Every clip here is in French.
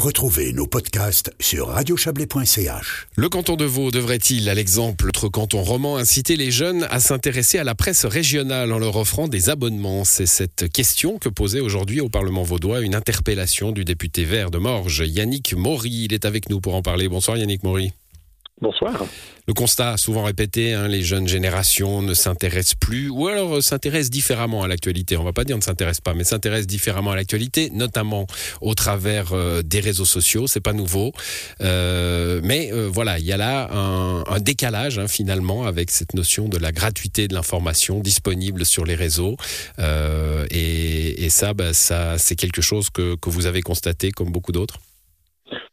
Retrouvez nos podcasts sur radiochablais.ch. Le canton de Vaud devrait-il, à l'exemple, notre canton roman, inciter les jeunes à s'intéresser à la presse régionale en leur offrant des abonnements? C'est cette question que posait aujourd'hui au Parlement vaudois une interpellation du député vert de Morges, Yannick Maury. Il est avec nous pour en parler. Bonsoir Yannick Maury. Bonsoir. Le constat souvent répété, hein, les jeunes générations ne s'intéressent plus, ou alors euh, s'intéressent différemment à l'actualité. On va pas dire ne s'intéressent pas, mais s'intéressent différemment à l'actualité, notamment au travers euh, des réseaux sociaux. C'est pas nouveau, euh, mais voilà, il y a là un, décalage hein, finalement avec cette notion de la gratuité de l'information disponible sur les réseaux. Et, ça, bah, ça c'est quelque chose que vous avez constaté comme beaucoup d'autres.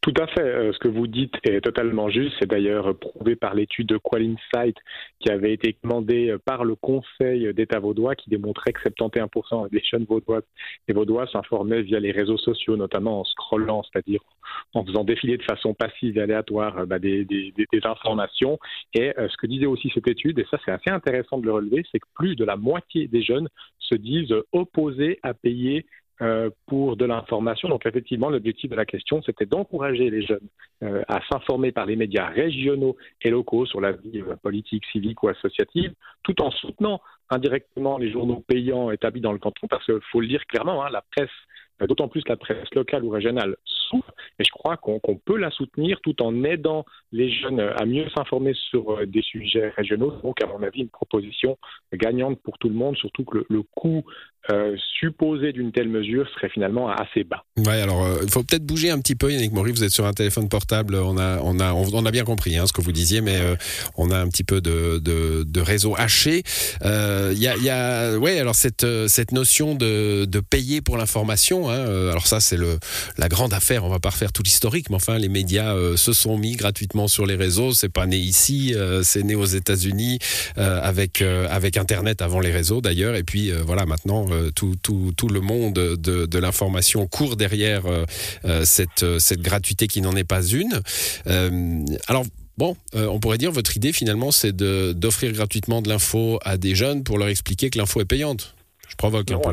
Tout à fait. Euh, ce que vous dites est totalement juste. C'est d'ailleurs prouvé par l'étude de Qualinsight qui avait été commandée par le Conseil d'État vaudois qui démontrait que 71% des jeunes vaudois et vaudois s'informaient via les réseaux sociaux, notamment en scrollant, c'est-à-dire en faisant défiler de façon passive et aléatoire euh, bah, des, informations. Et euh, ce que disait aussi cette étude, et ça c'est assez intéressant de le relever, c'est que plus de la moitié des jeunes se disent opposés à payer euh, pour de l'information. Donc effectivement, l'objectif de la question, c'était d'encourager les jeunes euh, à s'informer par les médias régionaux et locaux sur la vie euh, politique, civique ou associative, tout en soutenant indirectement les journaux payants établis dans le canton, parce qu'il faut le dire clairement, hein, la presse d'autant plus la presse locale ou régionale souffre, et je crois qu'on peut la soutenir tout en aidant les jeunes à mieux s'informer sur euh, des sujets régionaux. Donc, à mon avis, une proposition gagnante pour tout le monde, surtout que le, coût euh, supposé d'une telle mesure serait finalement assez bas. Oui, alors euh, il faut peut-être bouger un petit peu, Yannick Maury, vous êtes sur un téléphone portable, on a, on a, on, a bien compris hein, ce que vous disiez, mais on a un petit peu de, réseau haché. Il y a, y ouais, alors cette, notion de, payer pour l'information, Hein, alors ça, c'est la grande affaire. On va pas refaire tout l'historique, mais enfin, les médias euh, se sont mis gratuitement sur les réseaux. C'est pas né ici, euh, c'est né aux États-Unis avec avec Internet avant les réseaux d'ailleurs. Et puis voilà, maintenant tout, tout, tout le monde de, de l'information court derrière cette cette gratuité qui n'en est pas une. alors Bon, on pourrait dire votre idée finalement, c'est d'offrir gratuitement de l'info à des jeunes pour leur expliquer que l'info est payante. Je provoque un peu.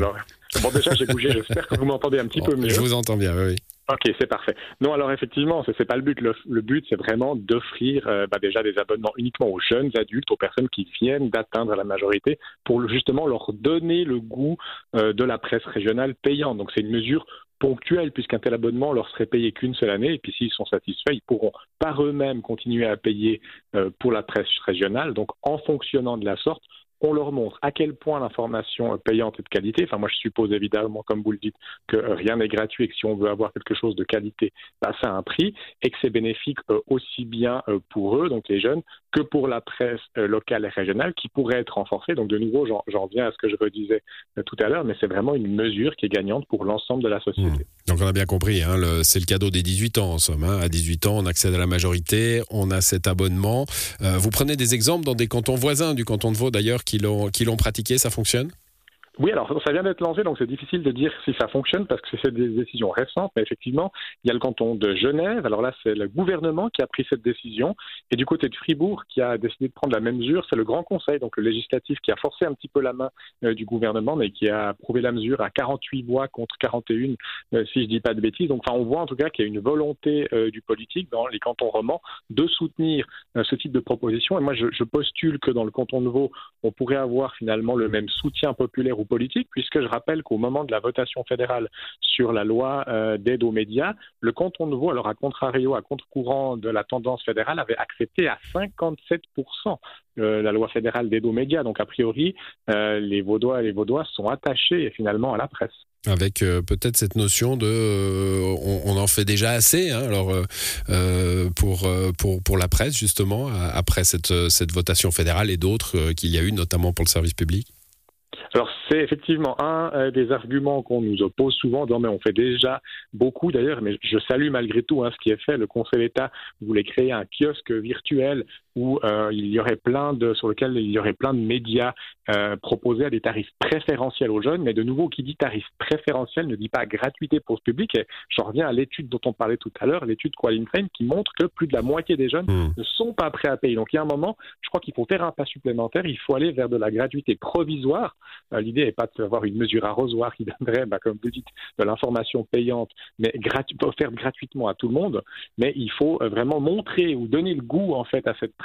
Bon, déjà, j'ai bougé. J'espère que vous m'entendez un petit peu mieux. Je vous entends bien, oui. Ok, c'est parfait. Non, alors effectivement, ce n'est pas le but. Le, but, c'est vraiment d'offrir euh, bah, déjà des abonnements uniquement aux jeunes adultes, aux personnes qui viennent d'atteindre la majorité, pour justement leur donner le goût euh, de la presse régionale payante. Donc c'est une mesure ponctuelle, puisqu'un tel abonnement leur serait payé qu'une seule année, et puis s'ils sont satisfaits, ils pourront par eux-mêmes continuer à payer euh, pour la presse régionale. Donc en fonctionnant de la sorte, on leur montre à quel point l'information payante est de qualité. Enfin, moi, je suppose évidemment, comme vous le dites, que rien n'est gratuit et que si on veut avoir quelque chose de qualité, bah, ça a un prix et que c'est bénéfique euh, aussi bien euh, pour eux, donc les jeunes, que pour la presse euh, locale et régionale qui pourrait être renforcée. Donc, de nouveau, j'en viens à ce que je redisais tout à l'heure, mais c'est vraiment une mesure qui est gagnante pour l'ensemble de la société. Mmh. Donc, on a bien compris, hein, c'est le cadeau des 18 ans en somme. Hein. À 18 ans, on accède à la majorité, on a cet abonnement. vous prenez des exemples dans des cantons voisins du canton de Vaud d'ailleurs qui l'ont pratiqué, ça fonctionne? Oui, alors ça vient d'être lancé, donc c'est difficile de dire si ça fonctionne parce que c'est des décisions récentes, mais effectivement, il y a le canton de Genève. Alors là, c'est le gouvernement qui a pris cette décision, et du côté de Fribourg, qui a décidé de prendre la même mesure, c'est le Grand Conseil, donc le législatif, qui a forcé un petit peu la main euh, du gouvernement, mais qui a approuvé la mesure à 48 voix contre 41, euh, si je dis pas de bêtises. Donc, enfin, on voit en tout cas qu'il y a une volonté euh, du politique dans les cantons romans de soutenir ce type de proposition. Et moi, je, je, postule que dans le canton de Vaud, on pourrait avoir finalement le même soutien populaire politique, puisque je rappelle qu'au moment de la votation fédérale sur la loi euh, d'aide aux médias, le canton de Vaud, alors à contrario, à contre-courant de la tendance fédérale, avait accepté à 57% euh, la loi fédérale d'aide aux médias. Donc a priori, euh, les Vaudois et les Vaudois sont attachés finalement à la presse avec peut-être cette notion de on, en fait déjà assez hein, alors pour, pour pour la presse justement après cette cette votation fédérale et d'autres qu'il y a eu notamment pour le service public alors c'est effectivement un euh, des arguments qu'on nous oppose souvent, mais on fait déjà beaucoup d'ailleurs, mais je salue malgré tout hein, ce qui est fait. Le Conseil d'État voulait créer un kiosque virtuel où euh, il y aurait plein de, sur lequel il y aurait plein de médias euh, proposés à des tarifs préférentiels aux jeunes. Mais de nouveau, qui dit tarif préférentiel ne dit pas gratuité pour ce public. Et je reviens à l'étude dont on parlait tout à l'heure, l'étude Qualintrain, qui montre que plus de la moitié des jeunes mmh. ne sont pas prêts à payer. Donc il y a un moment, je crois qu'il faut faire un pas supplémentaire. Il faut aller vers de la gratuité provisoire. Euh, l'idée n'est pas d'avoir une mesure arrosoir qui donnerait, bah, comme vous dites, de l'information payante, mais offerte gratuitement à tout le monde. Mais il faut vraiment montrer ou donner le goût en fait à cette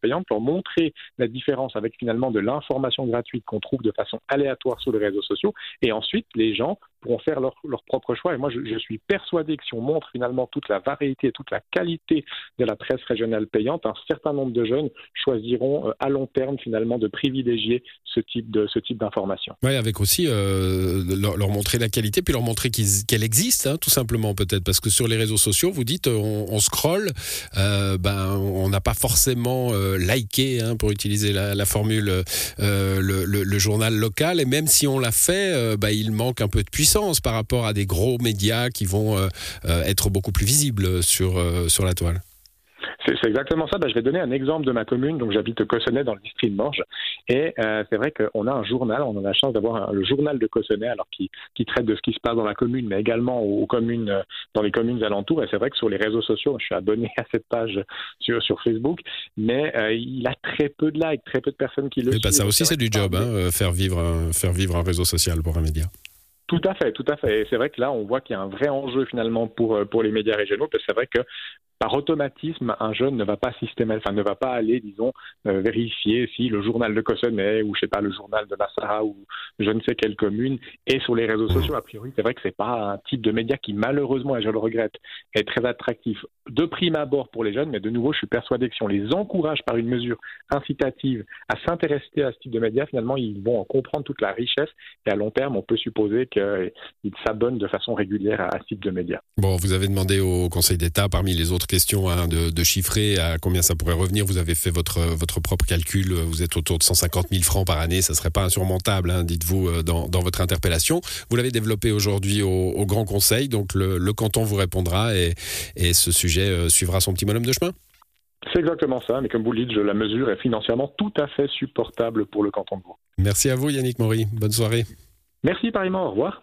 payante pour montrer la différence avec finalement de l'information gratuite qu'on trouve de façon aléatoire sur les réseaux sociaux. Et ensuite, les gens pourront faire leur, leur propre choix. Et moi, je, suis persuadé que si on montre finalement toute la variété, toute la qualité de la presse régionale payante, un certain nombre de jeunes choisiront euh, à long terme finalement de privilégier ce type de ce type d'information. Oui, avec aussi euh, leur, montrer la qualité, puis leur montrer qu'elle existe, hein, tout simplement peut-être, parce que sur les réseaux sociaux, vous dites, on, on scrolle, euh, ben on n'a pas forcément euh, liké, hein, pour utiliser la, formule, euh, le, le, journal local, et même si on l'a fait, euh, ben, il manque un peu de puissance par rapport à des gros médias qui vont être beaucoup plus visibles sur sur la toile. C'est exactement ça. Ben, je vais donner un exemple de ma commune. Donc, j'habite Cossonay dans le district de Morges. Et euh, c'est vrai qu'on a un journal. On a la chance d'avoir le journal de Cossonay, alors qui, qui, traite de ce qui se passe dans la commune, mais également aux, communes, euh, dans les communes alentours. Et c'est vrai que sur les réseaux sociaux, je suis abonné à cette page sur, sur Facebook, mais euh, il a très peu de likes, très peu de personnes qui le. Oui, bah, ça aussi, c'est du job, hein, faire vivre, faire vivre un réseau social pour un média. Tout à fait, tout à fait. Et c'est vrai que là, on voit qu'il y a un vrai enjeu finalement pour, pour les médias régionaux, parce que c'est vrai que par automatisme, un jeune ne va pas systématiquement, ne va pas aller, disons, euh, vérifier si le journal de Cossonay ou je sais pas le journal de Massara ou je ne sais quelle commune est sur les réseaux sociaux. A priori, c'est vrai que c'est pas un type de média qui malheureusement, et je le regrette, est très attractif de prime abord pour les jeunes. Mais de nouveau, je suis persuadé que si on les encourage par une mesure incitative à s'intéresser à ce type de média, finalement, ils vont en comprendre toute la richesse et à long terme, on peut supposer qu'ils s'abonnent de façon régulière à, à ce type de média. Bon, vous avez demandé au Conseil d'État parmi les autres question hein, de, de, chiffrer à combien ça pourrait revenir. Vous avez fait votre, votre propre calcul. Vous êtes autour de 150 000 francs par année. Ça ne serait pas insurmontable, hein, dites-vous, euh, dans, dans, votre interpellation. Vous l'avez développé aujourd'hui au, au, Grand Conseil. Donc le, le, canton vous répondra et, et ce sujet euh, suivra son petit bonhomme de chemin. C'est exactement ça, mais comme vous le dites, la mesure est financièrement tout à fait supportable pour le canton de Vaud. Merci à vous Yannick Maury, bonne soirée. Merci pareillement, au revoir.